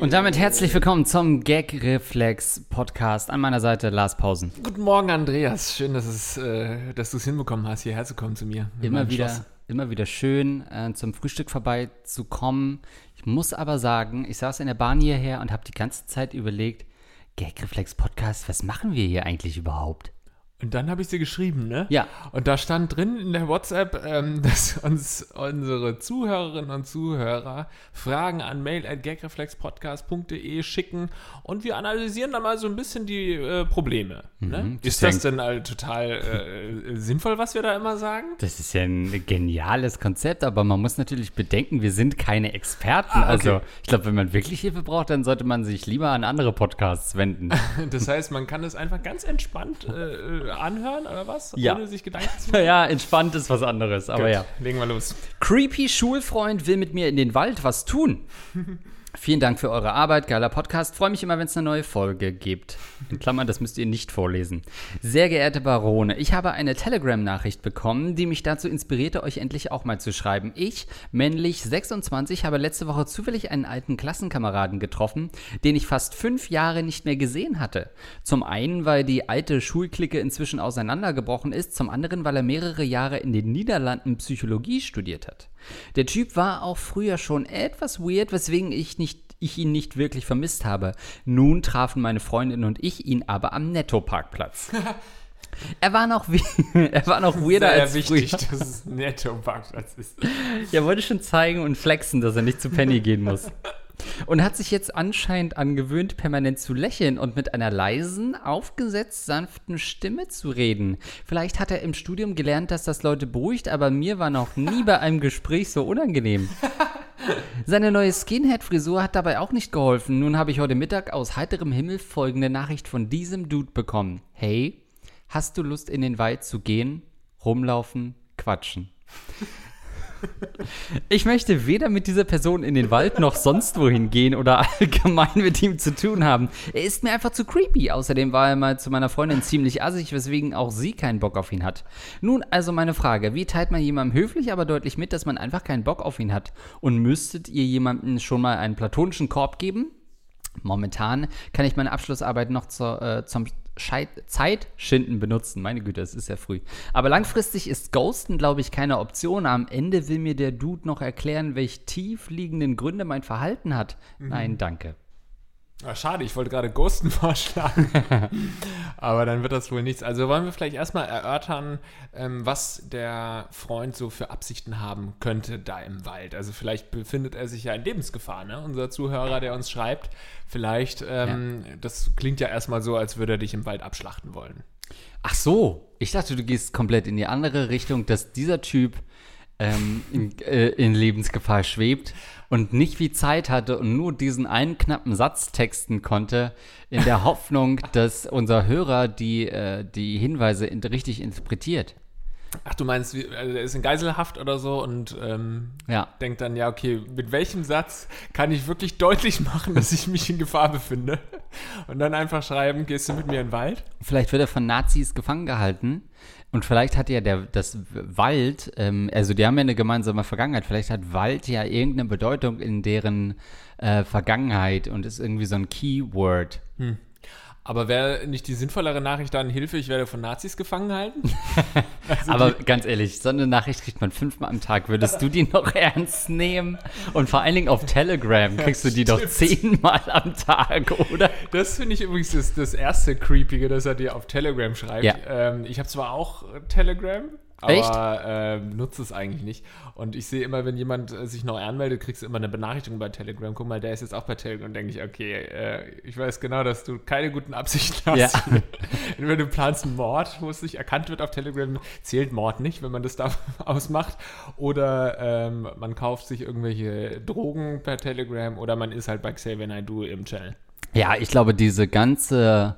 Und damit herzlich willkommen zum Gagreflex Podcast. An meiner Seite Lars Pausen. Guten Morgen, Andreas. Schön, dass, es, äh, dass du es hinbekommen hast, hierher zu kommen zu mir. Immer wieder, immer wieder schön, äh, zum Frühstück vorbeizukommen. Ich muss aber sagen, ich saß in der Bahn hierher und habe die ganze Zeit überlegt, Gagreflex Podcast, was machen wir hier eigentlich überhaupt? Und dann habe ich dir geschrieben, ne? Ja. Und da stand drin in der WhatsApp, ähm, dass uns unsere Zuhörerinnen und Zuhörer Fragen an mail at gagreflexpodcast.de schicken und wir analysieren dann mal so ein bisschen die äh, Probleme. Ne? Mhm, das Ist das denn halt total äh, sinnvoll, was wir da immer sagen? Das ist ja ein geniales Konzept, aber man muss natürlich bedenken, wir sind keine Experten. Ah, okay. Also ich glaube, wenn man wirklich Hilfe braucht, dann sollte man sich lieber an andere Podcasts wenden. Das heißt, man kann es einfach ganz entspannt äh, äh, anhören, oder was? Ja. Ohne sich Gedanken zu machen. ja, entspannt ist was anderes, aber Gut, ja. Legen wir los. Creepy Schulfreund will mit mir in den Wald was tun. Vielen Dank für eure Arbeit, geiler Podcast. Freue mich immer, wenn es eine neue Folge gibt. In Klammern, das müsst ihr nicht vorlesen. Sehr geehrte Barone, ich habe eine Telegram-Nachricht bekommen, die mich dazu inspirierte, euch endlich auch mal zu schreiben. Ich, männlich 26, habe letzte Woche zufällig einen alten Klassenkameraden getroffen, den ich fast fünf Jahre nicht mehr gesehen hatte. Zum einen, weil die alte Schulklicke inzwischen auseinandergebrochen ist, zum anderen, weil er mehrere Jahre in den Niederlanden Psychologie studiert hat. Der Typ war auch früher schon etwas weird, weswegen ich, nicht, ich ihn nicht wirklich vermisst habe. Nun trafen meine Freundin und ich ihn aber am Netto-Parkplatz. Er war noch, wie- er war noch weirder Sehr als wichtig, früher. dass es netto Parkplatz ist. Er wollte schon zeigen und flexen, dass er nicht zu Penny gehen muss. Und hat sich jetzt anscheinend angewöhnt, permanent zu lächeln und mit einer leisen, aufgesetzt sanften Stimme zu reden. Vielleicht hat er im Studium gelernt, dass das Leute beruhigt, aber mir war noch nie bei einem Gespräch so unangenehm. Seine neue Skinhead-Frisur hat dabei auch nicht geholfen. Nun habe ich heute Mittag aus heiterem Himmel folgende Nachricht von diesem Dude bekommen. Hey, hast du Lust in den Wald zu gehen, rumlaufen, quatschen? Ich möchte weder mit dieser Person in den Wald noch sonst wohin gehen oder allgemein mit ihm zu tun haben. Er ist mir einfach zu creepy. Außerdem war er mal zu meiner Freundin ziemlich assig, weswegen auch sie keinen Bock auf ihn hat. Nun also meine Frage, wie teilt man jemandem höflich, aber deutlich mit, dass man einfach keinen Bock auf ihn hat? Und müsstet ihr jemandem schon mal einen platonischen Korb geben? Momentan kann ich meine Abschlussarbeit noch zur, äh, zum Scheit Zeitschinden benutzen. Meine Güte, es ist ja früh. Aber langfristig ist Ghosten, glaube ich, keine Option. Am Ende will mir der Dude noch erklären, welche tief liegenden Gründe mein Verhalten hat. Nein, danke. Ah, schade, ich wollte gerade Ghosten vorschlagen. Aber dann wird das wohl nichts. Also wollen wir vielleicht erstmal erörtern, ähm, was der Freund so für Absichten haben könnte da im Wald. Also vielleicht befindet er sich ja in Lebensgefahr, ne? Unser Zuhörer, der uns schreibt. Vielleicht, ähm, das klingt ja erstmal so, als würde er dich im Wald abschlachten wollen. Ach so, ich dachte, du gehst komplett in die andere Richtung, dass dieser Typ ähm, in, äh, in Lebensgefahr schwebt und nicht viel Zeit hatte und nur diesen einen knappen Satz texten konnte, in der Hoffnung, dass unser Hörer die, äh, die Hinweise in, richtig interpretiert. Ach, du meinst, also er ist in Geiselhaft oder so und ähm, Ja. denkt dann, ja, okay, mit welchem Satz kann ich wirklich deutlich machen, dass ich mich in Gefahr befinde? Und dann einfach schreiben, gehst du mit mir in den Wald? Vielleicht wird er von Nazis gefangen gehalten und vielleicht hat ja der, das Wald, ähm, also die haben ja eine gemeinsame Vergangenheit, vielleicht hat Wald ja irgendeine Bedeutung in deren äh, Vergangenheit und ist irgendwie so ein Keyword. Aber wäre nicht die sinnvollere Nachricht dann Hilfe, ich werde von Nazis gefangen halten? Also Aber ganz ehrlich, so eine Nachricht kriegt man fünfmal am Tag. Würdest du die noch ernst nehmen? Und vor allen Dingen auf Telegram kriegst du die doch zehnmal am Tag, oder? Das finde ich übrigens das, das erste Creepige, dass er dir auf Telegram schreibt. Ja. Ähm, ich habe zwar auch Telegram, aber Echt? ähm, nutze es eigentlich nicht. Und ich sehe immer, wenn jemand äh, sich neu anmeldet, kriegst du immer eine Benachrichtigung bei Telegram. Guck mal, der ist jetzt auch bei Telegram. Und denke ich, okay, äh, ich weiß genau, dass du keine guten Absichten hast. Ja. Entweder du planst einen Mord, wo es nicht erkannt wird auf Telegram, zählt Mord nicht, wenn man das da ausmacht. Oder ähm, man kauft sich irgendwelche Drogen per Telegram oder man ist halt bei Xavier Naidoo im Channel. Ja, ich glaube, diese ganze,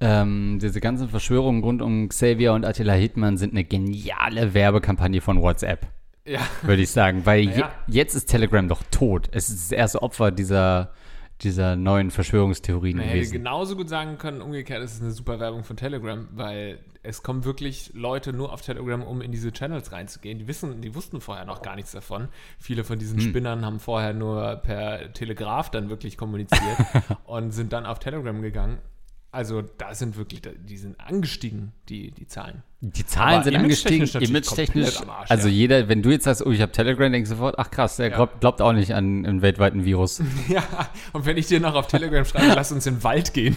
ähm, diese ganzen Verschwörungen rund um Xavier und Attila Hildmann sind eine geniale Werbekampagne von WhatsApp, Ja. würde ich sagen. Weil je, Naja. jetzt ist Telegram doch tot. Es ist das erste Opfer dieser, dieser neuen Verschwörungstheorien hätte gewesen. genauso gut sagen können, umgekehrt ist es eine super Werbung von Telegram, weil es kommen wirklich Leute nur auf Telegram, um in diese Channels reinzugehen. Die wissen, die wussten vorher noch gar nichts davon. Viele von diesen Spinnern haben vorher nur per Telegraph dann wirklich kommuniziert und sind dann auf Telegram gegangen. Also da sind wirklich, die sind angestiegen, die, die Zahlen. Die Zahlen Aber sind angestiegen, image-technisch Arsch, Also ja. jeder, wenn du jetzt sagst, oh, ich habe Telegram, denkst du sofort, ach krass, der Ja. glaubt, glaubt auch nicht an einen weltweiten Virus. Ja, und wenn ich dir noch auf Telegram schreibe, lass uns in den Wald gehen,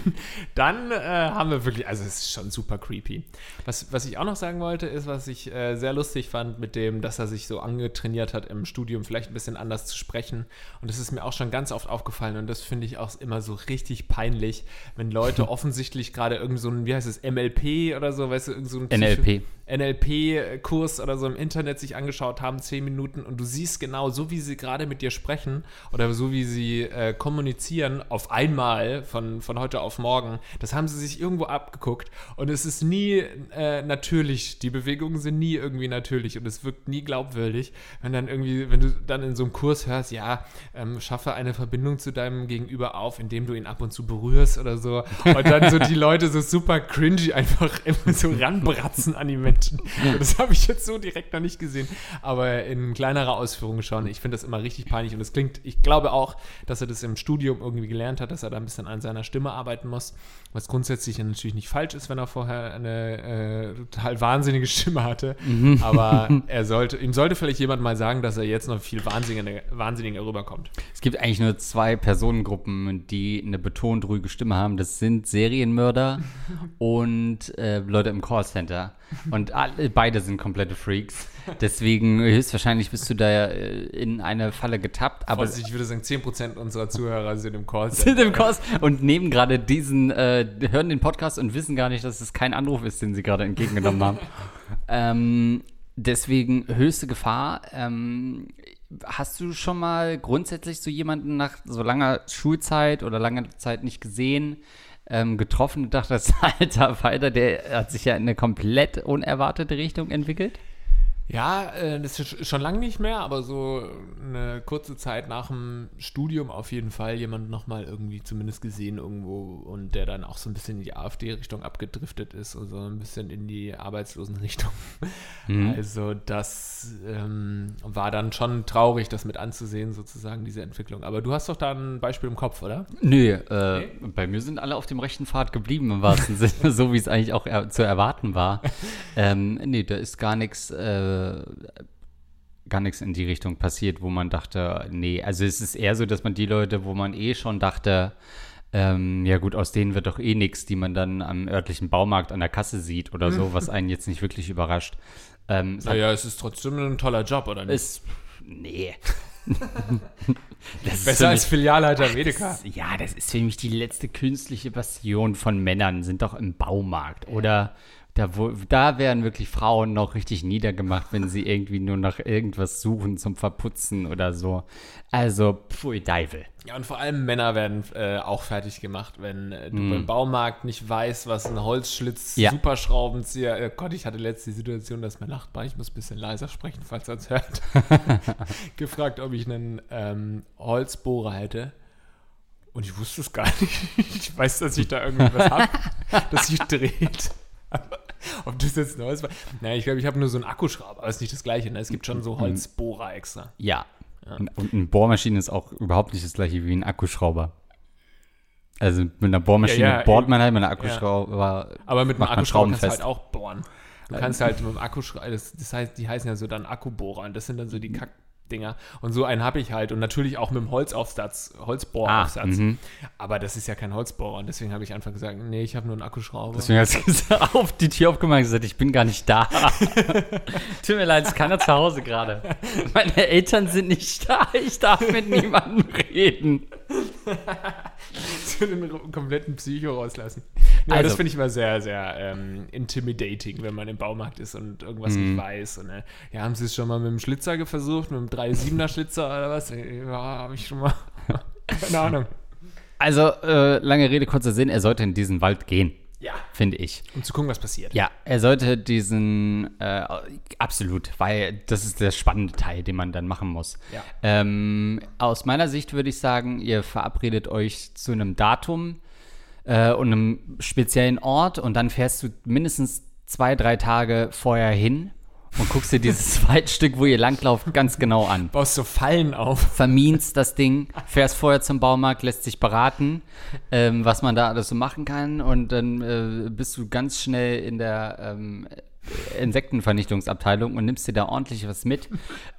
dann äh, haben wir wirklich, also es ist schon super creepy. Was, was ich auch noch sagen wollte, ist, was ich äh, sehr lustig fand mit dem, dass er sich so angetrainiert hat im Studium, vielleicht ein bisschen anders zu sprechen. Und das ist mir auch schon ganz oft aufgefallen und das finde ich auch immer so richtig peinlich, wenn Leute offensichtlich gerade irgend so ein, wie heißt es, MLP oder so, weißt du, irgend so ein NLP. NLP-Kurs oder so im Internet sich angeschaut haben, zehn Minuten, und du siehst genau, so wie sie gerade mit dir sprechen oder so wie sie äh, kommunizieren, auf einmal von, von heute auf morgen, das haben sie sich irgendwo abgeguckt und es ist nie äh, natürlich. Die Bewegungen sind nie irgendwie natürlich und es wirkt nie glaubwürdig, wenn dann irgendwie, wenn du dann in so einem Kurs hörst, ja, ähm, schaffe eine Verbindung zu deinem Gegenüber auf, indem du ihn ab und zu berührst oder so. Und dann so die Leute so super cringy einfach immer so ranbratzen an die Menschen. Das habe ich jetzt so direkt noch nicht gesehen, aber in kleinerer Ausführung schon. Ich finde das immer richtig peinlich und es klingt, ich glaube auch, dass er das im Studium irgendwie gelernt hat, dass er da ein bisschen an seiner Stimme arbeiten muss, was grundsätzlich ja natürlich nicht falsch ist, wenn er vorher eine äh, total wahnsinnige Stimme hatte, aber er sollte, ihm sollte vielleicht jemand mal sagen, dass er jetzt noch viel wahnsinniger, wahnsinniger rüberkommt. Es gibt eigentlich nur zwei Personengruppen, die eine betont ruhige Stimme haben. Das sind Serienmörder und äh, Leute im Callcenter. Und alle, beide sind komplette Freaks. Deswegen höchstwahrscheinlich bist du da äh, in eine Falle getappt. Aber ich würde sagen, 10% unserer Zuhörer sind im Call. sind im Kurs und nehmen gerade diesen, äh, hören den Podcast und wissen gar nicht, dass es kein Anruf ist, den sie gerade entgegengenommen haben. ähm, deswegen höchste Gefahr. Ähm, hast du schon mal grundsätzlich so jemanden nach so langer Schulzeit oder langer Zeit nicht gesehen, ähm, getroffen und dachtest, alter Falter, der hat sich ja in eine komplett unerwartete Richtung entwickelt? Ja, äh, das ist sch- schon lange nicht mehr, aber so eine kurze Zeit nach dem Studium auf jeden Fall jemand nochmal irgendwie zumindest gesehen irgendwo und der dann auch so ein bisschen in die AfD-Richtung abgedriftet ist, also ein bisschen in die Arbeitslosenrichtung. Also das ähm, war dann schon traurig, das mit anzusehen, sozusagen, diese Entwicklung. Aber du hast doch da ein Beispiel im Kopf, oder? Nö, äh, bei mir sind alle auf dem rechten Pfad geblieben, im wahrsten Sinne, so wie es eigentlich auch er zu erwarten war. Ähm, nee, da ist gar nichts, äh, gar nichts in die Richtung passiert, wo man dachte, nee, also es ist eher so, dass man die Leute, wo man eh schon dachte, ähm, ja gut, aus denen wird doch eh nichts, die man dann am örtlichen Baumarkt an der Kasse sieht oder so, was einen jetzt nicht wirklich überrascht. Ähm, hat Naja, es ist trotzdem ein toller Job, oder nicht? ist, nee. Das ist Besser als mich- Filialleiter Medica. Das, ja, das ist für mich die letzte künstliche Passion von Männern, sind doch im Baumarkt. Oder da, wo, da werden wirklich Frauen noch richtig niedergemacht, wenn sie irgendwie nur nach irgendwas suchen zum Verputzen oder so. Also, pfui Deivel. Ja, und vor allem Männer werden äh, auch fertig gemacht, wenn äh, du beim Baumarkt nicht weißt, was ein Holzschlitz, Ja. Superschraubenzieher. Äh, Gott, ich hatte letzte die Situation, dass mein Nachbar, ich muss ein bisschen leiser sprechen, falls er es hört, gefragt, ob ich einen ähm, Holzbohrer hätte. Und ich wusste es gar nicht. Ich weiß, dass ich da irgendwie was habe, das sich dreht. Aber Ob das jetzt Holz war? Naja, ich glaube, ich habe nur so einen Akkuschrauber, aber ist nicht das Gleiche. Ne? Es gibt schon so Holzbohrer extra. Ja. Und, und eine Bohrmaschine ist auch überhaupt nicht das gleiche wie ein Akkuschrauber. Also mit einer Bohrmaschine Ja, ja, bohrt man halt, mit einer Akkuschrauber Aber mit einem Akkuschrauber kannst du halt auch bohren. Du kannst halt mit dem Akkuschrauber, das, das heißt, die heißen ja so dann Akkubohrer und das sind dann so die Kackdinger. Und so einen habe ich halt und natürlich auch mit dem Holzaufsatz, Holzbohraufsatz. Ah, mhm. Aber das ist ja kein Holzbohrer und deswegen habe ich einfach gesagt, nee, ich habe nur einen Akkuschrauber. Deswegen hast du gesagt, auf die Tür aufgemacht und gesagt, ich bin gar nicht da. Tut mir leid, es ist keiner zu Hause gerade. Meine Eltern sind nicht da, ich darf mit niemandem reden. zu den kompletten Psycho rauslassen. Ja, Also- das finde ich immer sehr, sehr ähm, intimidating, wenn man im Baumarkt ist und irgendwas Mhm. nicht weiß. Und, äh, ja, haben Sie es schon mal mit dem Schlitzer versucht, mit dem 3,7er Schlitzer oder was? Äh, Ja, habe ich schon mal. Keine Ahnung. Also, äh, lange Rede, kurzer Sinn, er sollte in diesen Wald gehen. Ja. finde ich. Um zu gucken, was passiert. Ja, er sollte diesen, äh, absolut, weil das ist der spannende Teil, den man dann machen muss. Ja. Ähm, aus meiner Sicht würde ich sagen, ihr verabredet euch zu einem Datum äh, und einem speziellen Ort und dann fährst du mindestens zwei, drei Tage vorher hin und guckst dir dieses Waldstück, wo ihr langlauft, ganz genau an. Baust so Fallen auf. Vermienst das Ding, fährst vorher zum Baumarkt, lässt sich beraten, ähm, was man da alles so machen kann und dann äh, bist du ganz schnell in der ähm, Insektenvernichtungsabteilung und nimmst dir da ordentlich was mit.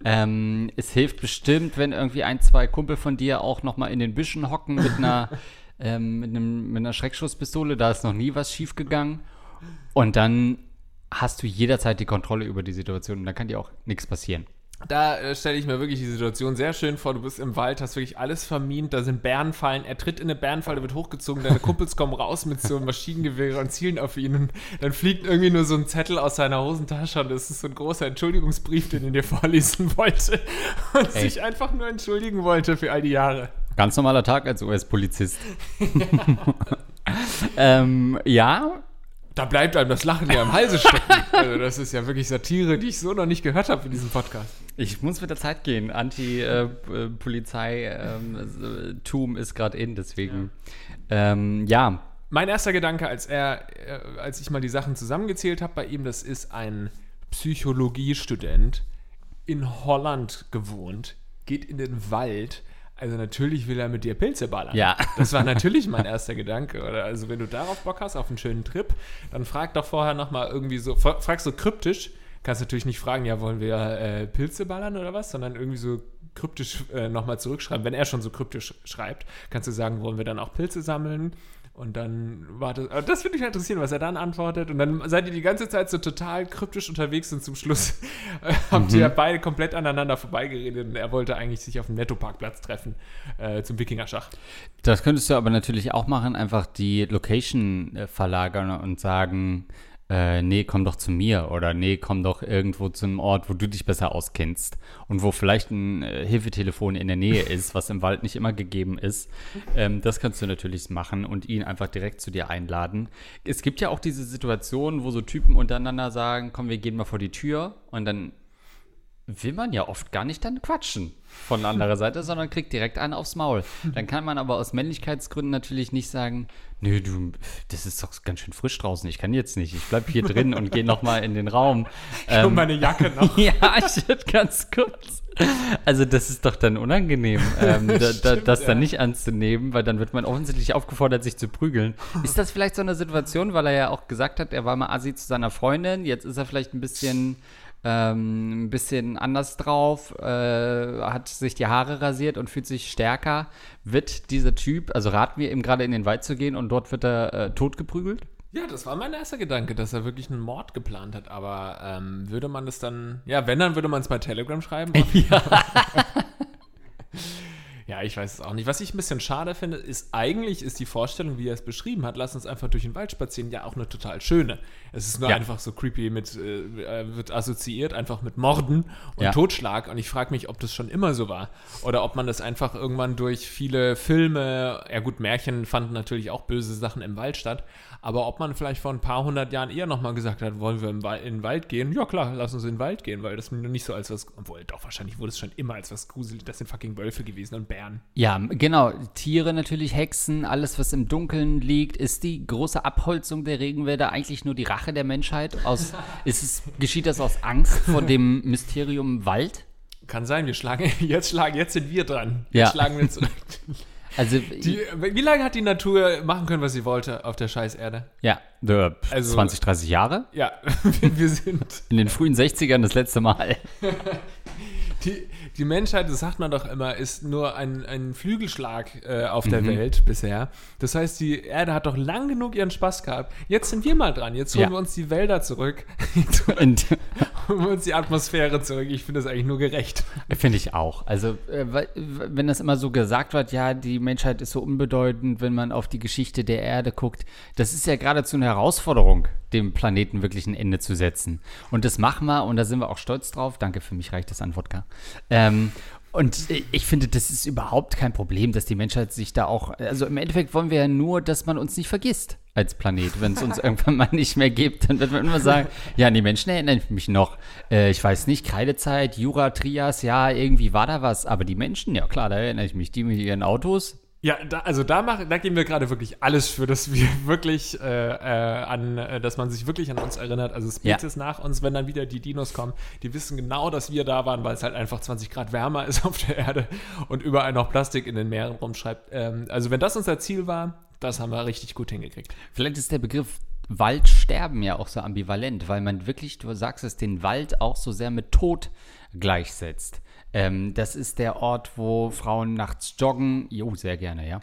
Ähm, es hilft bestimmt, wenn irgendwie ein, zwei Kumpel von dir auch noch mal in den Büschen hocken mit einer, ähm, mit, einem, mit einer Schreckschusspistole. Da ist noch nie was schiefgegangen. Und dann hast du jederzeit die Kontrolle über die Situation und da kann dir auch nichts passieren. Da äh, stelle ich mir wirklich die Situation sehr schön vor. Du bist im Wald, hast wirklich alles vermint, da sind Bärenfallen. Er tritt in eine Bärenfalle, wird hochgezogen, deine Kumpels kommen raus mit so einem Maschinengewehr und zielen auf ihn. Und dann fliegt irgendwie nur so ein Zettel aus seiner Hosentasche und das ist so ein großer Entschuldigungsbrief, den er dir vorlesen wollte und Ey. sich einfach nur entschuldigen wollte für all die Jahre. Ganz normaler Tag als US-Polizist. ähm, ja, Da bleibt einem das Lachen ja am Halse stecken. Also das ist ja wirklich Satire, die ich so noch nicht gehört habe in diesem Podcast. ich muss mit der Zeit gehen. Anti-Polizei-Tum ist gerade in, deswegen. Ähm, ja, Mein erster Gedanke, als er, äh, als ich mal die Sachen zusammengezählt habe bei ihm, das ist ein Psychologiestudent in Holland gewohnt, geht in den Wald. Also natürlich will er mit dir Pilze ballern. Ja. Das war natürlich mein erster Gedanke. Oder also wenn du darauf Bock hast, auf einen schönen Trip, dann frag doch vorher nochmal irgendwie so, fra- frag so kryptisch, kannst natürlich nicht fragen, ja, wollen wir äh, Pilze ballern oder was, sondern irgendwie so kryptisch äh, nochmal zurückschreiben. Wenn er schon so kryptisch schreibt, kannst du sagen, wollen wir dann auch Pilze sammeln? Und dann wartet, äh, das würde mich interessieren, was er dann antwortet. Und dann seid ihr die ganze Zeit so total kryptisch unterwegs und zum Schluss äh, habt ihr beide komplett aneinander vorbeigeredet und er wollte eigentlich sich auf dem Nettoparkplatz treffen äh, zum Wikingerschach. das könntest du aber natürlich auch machen, einfach die Location äh, verlagern und sagen, äh, nee, komm doch zu mir oder nee, komm doch irgendwo zu einem Ort, wo du dich besser auskennst und wo vielleicht ein äh, Hilfetelefon in der Nähe ist, was im Wald nicht immer gegeben ist. Ähm, das kannst du natürlich machen und ihn einfach direkt zu dir einladen. Es gibt ja auch diese Situation, wo so Typen untereinander sagen, komm, wir gehen mal vor die Tür und dann will man ja oft gar nicht dann quatschen von anderer Seite, sondern kriegt direkt einen aufs Maul. Dann kann man aber aus Männlichkeitsgründen natürlich nicht sagen, nö, du, das ist doch ganz schön frisch draußen, ich kann jetzt nicht, ich bleib hier drin und gehe nochmal in den Raum. Und Ähm, meine Jacke noch. ja, ich würde ganz kurz. Also das ist doch dann unangenehm, ähm, da, da, Stimmt, das dann ja. nicht anzunehmen, weil dann wird man offensichtlich aufgefordert, sich zu prügeln. Ist das vielleicht so eine Situation, weil er ja auch gesagt hat, er war mal assi zu seiner Freundin, jetzt ist er vielleicht ein bisschen, ähm, ein bisschen anders drauf, äh, hat sich die Haare rasiert und fühlt sich stärker. Wird dieser Typ, also raten wir ihm gerade in den Wald zu gehen und dort wird er äh, totgeprügelt? Ja, das war mein erster Gedanke, dass er wirklich einen Mord geplant hat. Aber ähm, würde man das dann, ja, wenn, dann würde man es bei Telegram schreiben. Ja. ja, ich weiß es auch nicht. Was ich ein bisschen schade finde, ist eigentlich ist die Vorstellung, wie er es beschrieben hat, lass uns einfach durch den Wald spazieren, ja auch eine total schöne. Es ist nur Ja. einfach so creepy mit, äh, äh, wird assoziiert einfach mit Morden und Ja. Totschlag. Und ich frage mich, ob das schon immer so war. Oder ob man das einfach irgendwann durch viele Filme, ja gut, Märchen fanden natürlich auch böse Sachen im Wald statt, aber ob man vielleicht vor ein paar hundert Jahren eher nochmal gesagt hat, wollen wir im Wald, in den Wald gehen? Ja klar, lass uns in den Wald gehen, weil das mir nicht so als was, obwohl doch wahrscheinlich wurde es schon immer als was gruselig, das sind fucking Wölfe gewesen und Bären. Ja, genau. Tiere natürlich, Hexen, alles, was im Dunkeln liegt. Ist die große Abholzung der Regenwälder eigentlich nur die Rache der Menschheit? Aus, ist es, geschieht das aus Angst vor dem Mysterium Wald? Kann sein, wir schlagen, jetzt schlagen, jetzt sind wir dran. Jetzt Ja. schlagen wir zurück. Also, Die, wie lange hat die Natur machen können, was sie wollte auf der scheiß Erde? ja, äh, Also- 20, 30 Jahre? Ja, wir wir sind In den frühen 60ern das letzte Mal. Die, die Menschheit, das sagt man doch immer, ist nur ein, ein Flügelschlag äh, auf der Welt bisher. Das heißt, die Erde hat doch lang genug ihren Spaß gehabt. Jetzt sind wir mal dran. Jetzt holen Ja. wir uns die Wälder zurück. Und holen wir uns die Atmosphäre zurück. Ich finde das eigentlich nur gerecht. Finde ich auch. Also, äh, wenn das immer so gesagt wird, ja, die Menschheit ist so unbedeutend, wenn man auf die Geschichte der Erde guckt, das ist ja geradezu eine Herausforderung, dem Planeten wirklich ein Ende zu setzen. Und das machen wir und da sind wir auch stolz drauf. Danke, für mich reicht das an Wodka. Ähm, und ich finde, das ist überhaupt kein Problem, dass die Menschheit sich da auch, also im Endeffekt wollen wir ja nur, dass man uns nicht vergisst. als Planet. Wenn es uns irgendwann mal nicht mehr gibt, dann wird man immer sagen, ja, an die Menschen erinnere ich mich noch. Äh, ich weiß nicht, Kreidezeit, Jura, Trias, ja, irgendwie war da was. Aber die Menschen, ja klar, da erinnere ich mich. Die mit ihren Autos, Ja, da, also da, machen, da geben wir gerade wirklich alles für, dass wir wirklich äh, äh, an, äh, dass man sich wirklich an uns erinnert. Also Spezies nach uns, wenn dann wieder die Dinos kommen, die wissen genau, dass wir da waren, weil es halt einfach 20 Grad wärmer ist auf der Erde und überall noch Plastik in den Meeren rumschreibt. Ähm, also wenn das unser Ziel war, das haben wir richtig gut hingekriegt. Vielleicht ist der Begriff Waldsterben ja auch so ambivalent, weil man wirklich, du sagst es, den Wald auch so sehr mit Tod gleichsetzt. Ähm, das ist der Ort, wo Frauen nachts joggen. Jo, sehr gerne, ja.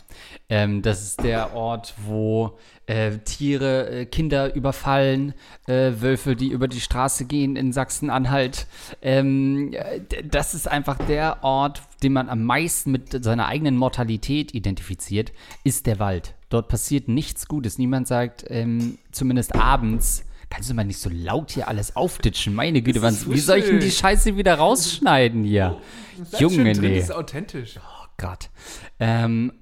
Ähm, das ist der Ort, wo äh, Tiere äh, Kinder überfallen, äh, Wölfe, die über die Straße gehen in Sachsen-Anhalt. Ähm, äh, das ist einfach der Ort, den man am meisten mit seiner eigenen Mortalität identifiziert, ist der Wald. Dort passiert nichts Gutes. Niemand sagt, ähm, zumindest abends, kannst du mal nicht so laut hier alles auftitschen? Meine Güte, wann, wie soll ich denn die. Scheiße wieder rausschneiden hier? Junge, nee. Das ist authentisch. Oh Gott. Ähm,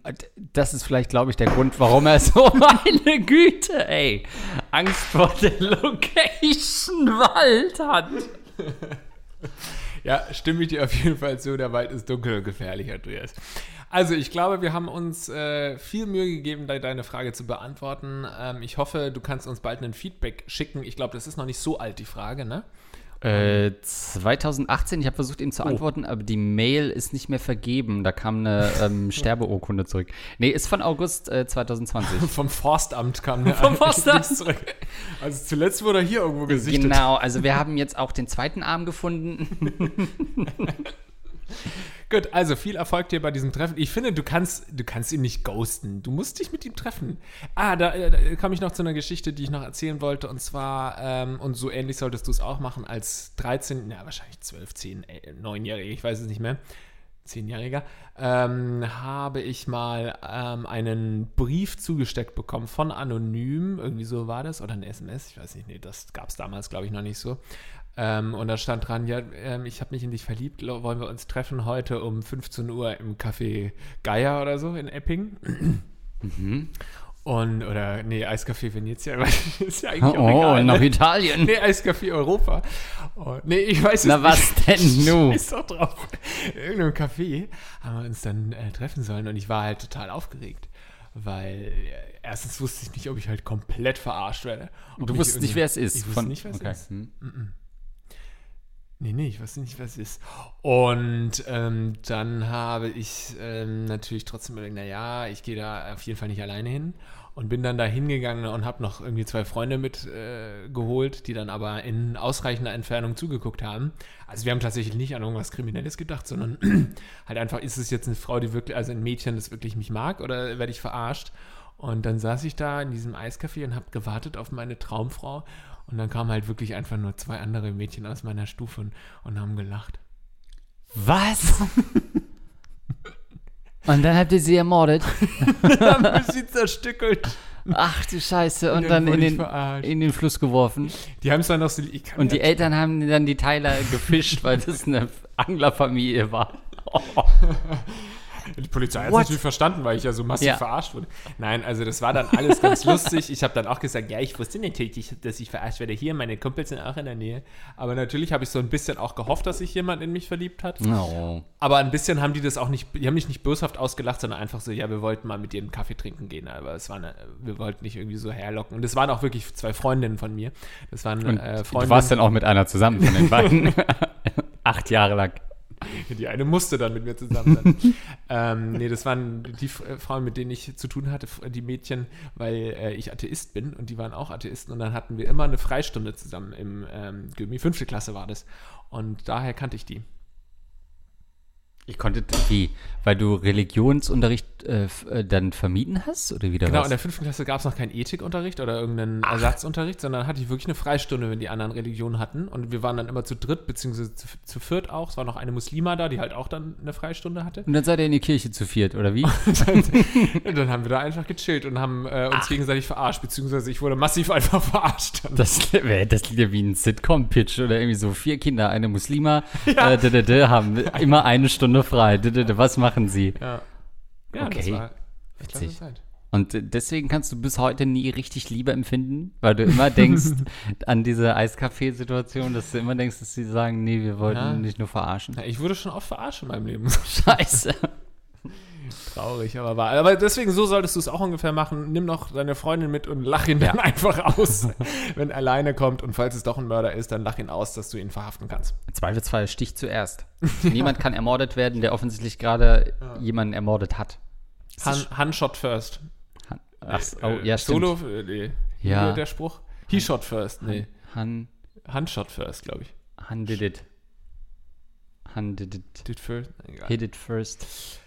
das ist vielleicht, glaube ich, der Grund, warum er so meine Güte, ey, Angst vor der Location Wald hat. Ja, stimme ich dir auf jeden Fall zu. Der Wald ist dunkel und gefährlich, Andreas. Also, ich glaube, wir haben uns äh, viel Mühe gegeben, de deine Frage zu beantworten. Ähm, ich hoffe, du kannst uns bald ein Feedback schicken. Ich glaube, das ist noch nicht so alt, die Frage, ne? Äh, 2018, ich habe versucht, ihm zu Oh. antworten, aber die Mail ist nicht mehr vergeben. Da kam eine ähm, Sterbeurkunde zurück. Nee, ist von August äh, 2020. Vom Forstamt kam der Vom Forstamt. zurück. Also zuletzt wurde er hier irgendwo gesichtet. genau, also wir haben jetzt auch den zweiten Arm gefunden. Gut, also viel Erfolg dir bei diesem Treffen. Ich finde, du kannst, du kannst ihn nicht ghosten. Du musst dich mit ihm treffen. Ah, da, äh, da kam ich noch zu einer Geschichte, die ich noch erzählen wollte. Und zwar, ähm, und so ähnlich solltest du es auch machen, als 13, na wahrscheinlich 12, 10, äh, 9-Jähriger, ich weiß es nicht mehr, 10-Jähriger, ähm, habe ich mal ähm, einen Brief zugesteckt bekommen von Anonym, irgendwie so war das, oder ein SMS, ich weiß nicht, nee, das gab es damals, glaube ich, noch nicht so. Ähm, und da stand dran, ja, ähm, ich habe mich in dich verliebt, wollen wir uns treffen heute um 15 Uhr im Café Geier oder so in Epping. Und, oder, nee, Eiscafé Venezia, weil ist ja eigentlich auch Oh, egal. nach ne? Italien. Nee, Eiscafé Europa. Oh, nee, ich weiß es Na, nicht. was denn nu? Ist doch drauf. In irgendeinem Café haben wir uns dann äh, treffen sollen und ich war halt total aufgeregt. Weil äh, erstens wusste ich nicht, ob ich halt komplett verarscht werde. Ob Du wusstest nicht, wer es ist. Ich wusste Von- nicht, wer es okay. ist. Hm. Nee, nee, ich wusste nicht, was es ist. Und ähm, dann habe ich ähm, natürlich trotzdem überlegt, naja, ich gehe da auf jeden Fall nicht alleine hin. Und bin dann da hingegangen und habe noch irgendwie zwei Freunde mitgeholt, äh, die dann aber in ausreichender Entfernung zugeguckt haben. Also wir haben tatsächlich nicht an irgendwas Kriminelles gedacht, sondern halt einfach, ist es jetzt eine Frau, die wirklich, also ein Mädchen, das wirklich mich mag oder werde ich verarscht? Und dann saß ich da in diesem Eiscafé und habe gewartet auf meine Traumfrau. Und dann kamen halt wirklich einfach nur zwei andere Mädchen aus meiner Stufe und, und haben gelacht. Was? Und dann habt ihr sie ermordet. haben sie zerstückelt. Ach du Scheiße. Und dann dann in den, in den Fluss geworfen. Die haben es dann noch so. Und die Eltern haben dann die Teiler gefischt, weil das eine Anglerfamilie war. Die Polizei hat es natürlich verstanden, weil ich ja so massiv Ja. verarscht wurde. Nein, also das war dann alles ganz lustig. Ich habe dann auch gesagt, ja, ich wusste natürlich, dass ich verarscht werde. Hier, meine Kumpels sind auch in der Nähe. Aber natürlich habe ich so ein bisschen auch gehofft, dass sich jemand in mich verliebt hat. No. Aber ein bisschen haben die das auch nicht, die haben mich nicht böshaft ausgelacht, sondern einfach so, ja, wir wollten mal mit dir einen Kaffee trinken gehen. Aber es war eine, wir wollten nicht irgendwie so herlocken. Und es waren auch wirklich zwei Freundinnen von mir. Das waren Und äh, du Freundinnen. warst dann auch mit einer zusammen von den beiden. Acht Jahre lang. Die eine musste dann mit mir zusammen sein. ähm, nee, das waren die äh, Frauen, mit denen ich zu tun hatte, die Mädchen, weil äh, ich Atheist bin und die waren auch Atheisten und dann hatten wir immer eine Freistunde zusammen im ähm, Gymi. Fünfte Klasse war das. Und daher kannte ich die. Ich konnte, wie? Weil du Religionsunterricht äh, äh, dann vermieden hast? Oder wieder Genau, was? in der fünften Klasse gab es noch keinen Ethikunterricht oder irgendeinen Ersatzunterricht, sondern hatte ich wirklich eine Freistunde, wenn die anderen Religionen hatten. Und wir waren dann immer zu dritt, beziehungsweise zu, zu viert auch. Es war noch eine Muslima da, die halt auch dann eine Freistunde hatte. Und dann seid ihr in die Kirche zu viert, oder wie? Und dann haben wir da einfach gechillt und haben äh, uns gegenseitig verarscht, beziehungsweise ich wurde massiv einfach verarscht. Das das klingt ja wie ein Sitcom-Pitch oder irgendwie so vier Kinder, eine Muslima, äh, d -d -d, haben immer eine Stunde frei. -d -d, was machen sie? Ja. Ja, Okay. war Witzig. Und deswegen kannst du bis heute nie richtig Liebe empfinden, weil du immer denkst an diese Eiskaffee-Situation, dass du immer denkst, dass sie sagen, nee, wir wollten Ja. dich nur verarschen. Ja, ich wurde schon oft verarscht in meinem Leben. Scheiße. Traurig, aber wahr. Aber deswegen, so solltest du es auch ungefähr machen. Nimm noch deine Freundin mit und lach ihn dann einfach aus, wenn er alleine kommt. Und falls es doch ein Mörder ist, dann lach ihn aus, dass du ihn verhaften kannst. Zweifelsfall Stich zuerst. Niemand kann ermordet werden, der offensichtlich gerade jemanden ermordet hat. Han, Han shot first. Ach, oh, Äh, ja, stimmt. Solo, äh, nee. Ja. Der Spruch? He shot first. Nee. Han, Han shot first, glaube ich. Han did it. Han did it. Did first? Egal. Hit it first.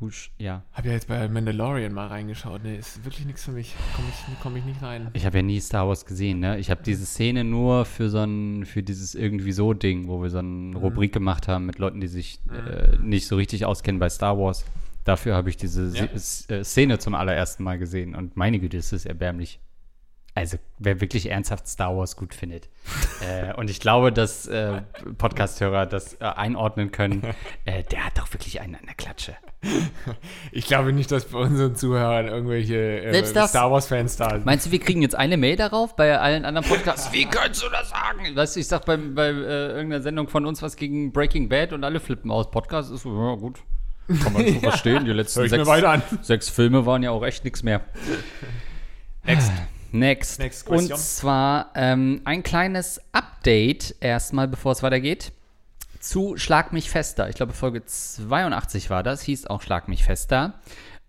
Husch, ja. Hab ja jetzt bei Mandalorian mal reingeschaut. Nee, ist wirklich nichts für mich. Komme ich, komm ich nicht rein. Ich habe ja nie Star Wars gesehen, ne? Ich habe diese Szene nur für so ein, für dieses irgendwie so Ding, wo wir so Mhm. eine Rubrik gemacht haben mit Leuten, die sich äh, nicht so richtig auskennen bei Star Wars. Dafür habe ich diese Ja. Äh, Szene zum allerersten Mal gesehen und meine Güte, ist das erbärmlich. Also, wer wirklich ernsthaft Star Wars gut findet. äh, und ich glaube, dass äh, Podcast-Hörer das äh, einordnen können. Äh, der hat doch wirklich einen an der Klatsche. Ich glaube nicht, dass bei unseren Zuhörern irgendwelche äh, Selbst das- Star Wars-Fans da sind. Meinst du, wir kriegen jetzt eine Mail darauf bei allen anderen Podcasts? Wie kannst du das sagen? Weißt du, ich sag beim, bei äh, irgendeiner Sendung von uns was gegen Breaking Bad und alle flippen aus. Podcast ist so, ja gut. Kann man so verstehen. Die letzten sechs, sechs Filme waren ja auch echt nichts mehr. Next. Next. Next und zwar ähm, ein kleines Update erstmal, bevor es weitergeht. Zu Schlag mich fester. Ich glaube, Folge 82 war das, hieß auch Schlag mich fester.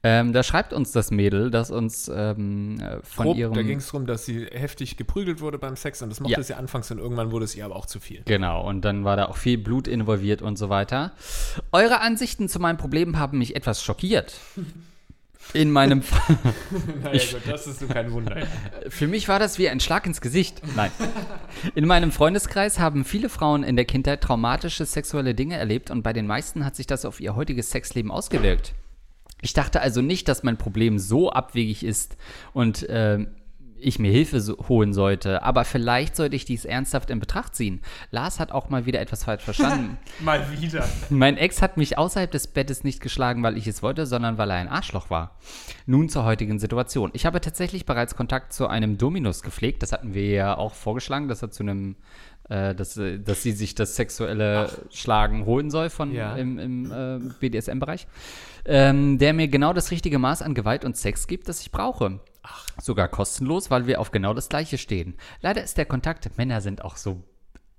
Ähm, da schreibt uns das Mädel, dass uns ähm, äh, von Grob, ihrem. da ging es darum, dass sie heftig geprügelt wurde beim Sex und das mochte Ja. sie anfangs und irgendwann wurde es ihr aber auch zu viel. Genau, und dann war da auch viel Blut involviert und so weiter. Eure Ansichten zu meinem Problem haben mich etwas schockiert. In meinem Fall. Naja, gut, das ist so kein Wunder. Für mich war das wie ein Schlag ins Gesicht. Nein. In meinem Freundeskreis haben viele Frauen in der Kindheit traumatische sexuelle Dinge erlebt und bei den meisten hat sich das auf ihr heutiges Sexleben ausgewirkt. Ich dachte also nicht, dass mein Problem so abwegig ist und ähm, ich mir Hilfe so holen sollte, aber vielleicht sollte ich dies ernsthaft in Betracht ziehen. Lars hat auch mal wieder etwas falsch verstanden. Mal wieder. Mein Ex hat mich außerhalb des Bettes nicht geschlagen, weil ich es wollte, sondern weil er ein Arschloch war. Nun zur heutigen Situation. Ich habe tatsächlich bereits Kontakt zu einem Dominus gepflegt. Das hatten wir ja auch vorgeschlagen, dass er zu einem, äh, dass, äh, dass sie sich das sexuelle Schlagen holen soll von Ja. im, im äh, BDSM-Bereich. Ähm, der mir genau das richtige Maß an Gewalt und Sex gibt, das ich brauche. Sogar kostenlos, weil wir auf genau das Gleiche stehen. Leider ist der Kontakt, Männer sind auch so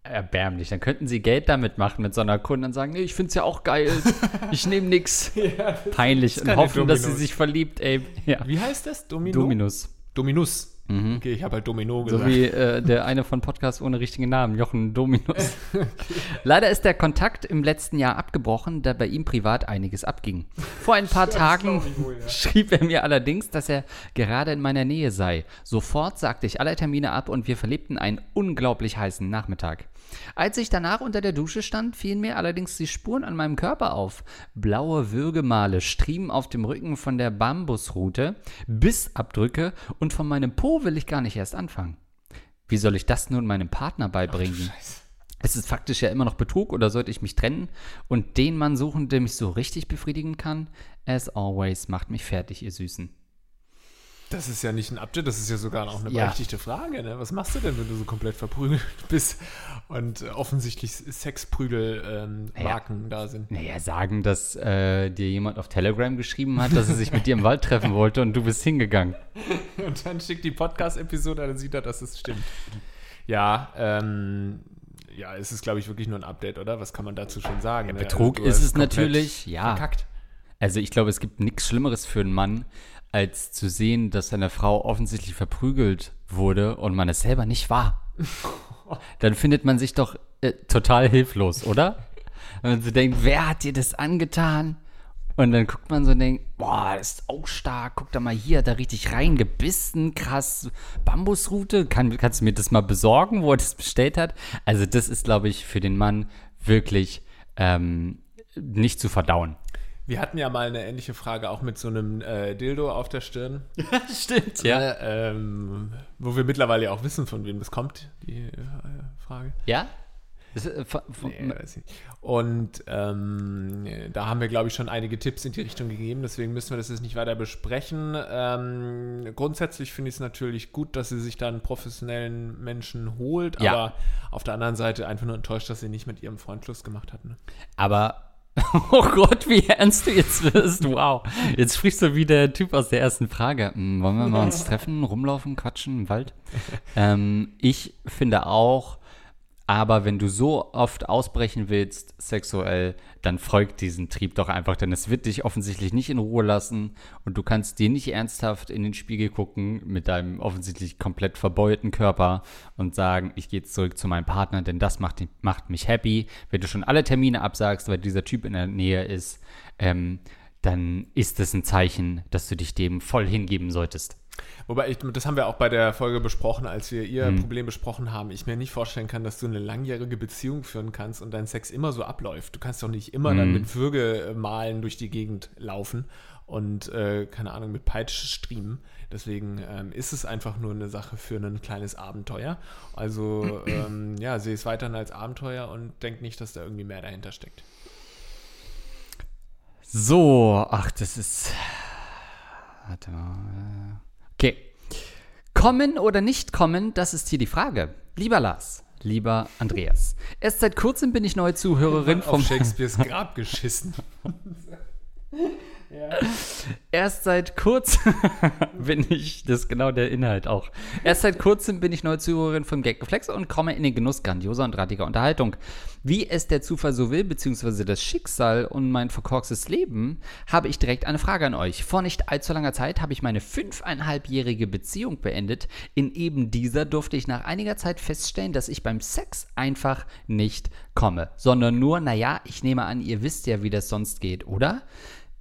erbärmlich. Dann könnten sie Geld damit machen mit so einer Kunde und sagen, nee, ich find's ja auch geil. Ich nehme nix. Peinlich. Und hoffen, dass sie sich verliebt, ey. Ja. Wie heißt das? Domino? Dominus. Dominus. Okay, ich habe halt Domino So gesagt. wie äh, der eine von Podcast ohne richtigen Namen, Jochen Dominus. Leider ist der Kontakt im letzten Jahr abgebrochen, da bei ihm privat einiges abging. Vor ein paar Tagen wohl, ja. schrieb er mir allerdings, dass er gerade in meiner Nähe sei. Sofort sagte ich alle Termine ab und wir verlebten einen unglaublich heißen Nachmittag. Als ich danach unter der Dusche stand, fielen mir allerdings die Spuren an meinem Körper auf. Blaue Würgemale striemen auf dem Rücken von der Bambusrute, Bissabdrücke und von meinem Po will ich gar nicht erst anfangen. Wie soll ich das nun meinem Partner beibringen? Scheiße. Es ist faktisch ja immer noch Betrug oder sollte ich mich trennen und den Mann suchen, der mich so richtig befriedigen kann? As always, macht mich fertig, ihr Süßen. Das ist ja nicht ein Update, das ist ja sogar auch eine Ja. berechtigte Frage. Ne? Was machst du denn, wenn du so komplett verprügelt bist und offensichtlich Sexprügel-Marken da sind? Naja, sagen, dass äh, dir jemand auf Telegram geschrieben hat, dass er sich mit dir im Wald treffen wollte und du bist hingegangen. Und dann schickt die Podcast-Episode, dann sieht er, dass es stimmt. Ja, ähm, ja, es ist, glaube ich, wirklich nur ein Update, oder? Was kann man dazu schon sagen? ne? Betrug du ist es natürlich, ja. Verkackt. Also ich glaube, es gibt nichts Schlimmeres für einen Mann, als zu sehen, dass seine Frau offensichtlich verprügelt wurde und man es selber nicht war. Dann findet man sich doch äh, total hilflos, oder? Wenn man so denkt, wer hat dir das angetan? Und dann guckt man so und denkt, boah, das ist auch stark, guck da mal hier, hat er richtig reingebissen, krass, Bambusrute, Kann, kannst du mir das mal besorgen, wo er das bestellt hat? Also das ist, glaube ich, für den Mann wirklich ähm, nicht zu verdauen. Wir hatten ja mal eine ähnliche Frage auch mit so einem äh, Dildo auf der Stirn. Stimmt, Äh, ähm, wo wir mittlerweile ja auch wissen, von wem das kommt, die äh, Frage. Ja? Das, äh, Nee. Und ähm, da haben wir, glaube ich, schon einige Tipps in die Richtung gegeben, deswegen müssen wir das jetzt nicht weiter besprechen. Ähm, grundsätzlich finde ich es natürlich gut, dass sie sich da einen professionellen Menschen holt, Ja. aber auf der anderen Seite einfach nur enttäuscht, dass sie nicht mit ihrem Freund Schluss gemacht hat. Ne? Aber, oh Gott, wie ernst du jetzt wirst. Wow. Jetzt sprichst du wie der Typ aus der ersten Frage. Hm, wollen wir mal uns treffen, rumlaufen, quatschen im Wald? ähm, ich finde auch, aber wenn du so oft ausbrechen willst, sexuell, dann folgt diesen Trieb doch einfach, denn es wird dich offensichtlich nicht in Ruhe lassen und du kannst dir nicht ernsthaft in den Spiegel gucken mit deinem offensichtlich komplett verbeulten Körper und sagen, ich gehe zurück zu meinem Partner, denn das macht, macht mich happy. Wenn du schon alle Termine absagst, weil dieser Typ in der Nähe ist, ähm, dann ist das ein Zeichen, dass du dich dem voll hingeben solltest. Wobei, ich, das haben wir auch bei der Folge besprochen, als wir ihr Problem besprochen haben. Ich mir nicht vorstellen kann, dass du eine langjährige Beziehung führen kannst und dein Sex immer so abläuft. Du kannst doch nicht immer dann mit Würgemalen durch die Gegend laufen und, äh, keine Ahnung, mit Peitsche streamen. Deswegen ähm, ist es einfach nur eine Sache für ein kleines Abenteuer. Also, ähm, ja, sehe es weiterhin als Abenteuer und denk nicht, dass da irgendwie mehr dahinter steckt. So, ach, das ist. Warte mal. Okay. Kommen oder nicht kommen, das ist hier die Frage. Lieber Lars, lieber Andreas. Erst seit kurzem bin ich neue Zuhörerin vom Auf Shakespeares Grab geschissen. Erst seit kurzem bin ich, das ist genau der Inhalt auch. Erst seit kurzem bin ich neue Zuhörerin vom Gaggeflex und komme in den Genuss grandioser und rattiger Unterhaltung. Wie es der Zufall so will, beziehungsweise das Schicksal und mein verkorkstes Leben, habe ich direkt eine Frage an euch. Vor nicht allzu langer Zeit habe ich meine fünfeinhalbjährige Beziehung beendet. In eben dieser durfte ich nach einiger Zeit feststellen, dass ich beim Sex einfach nicht komme, sondern nur, naja, ich nehme an, ihr wisst ja, wie das sonst geht, oder?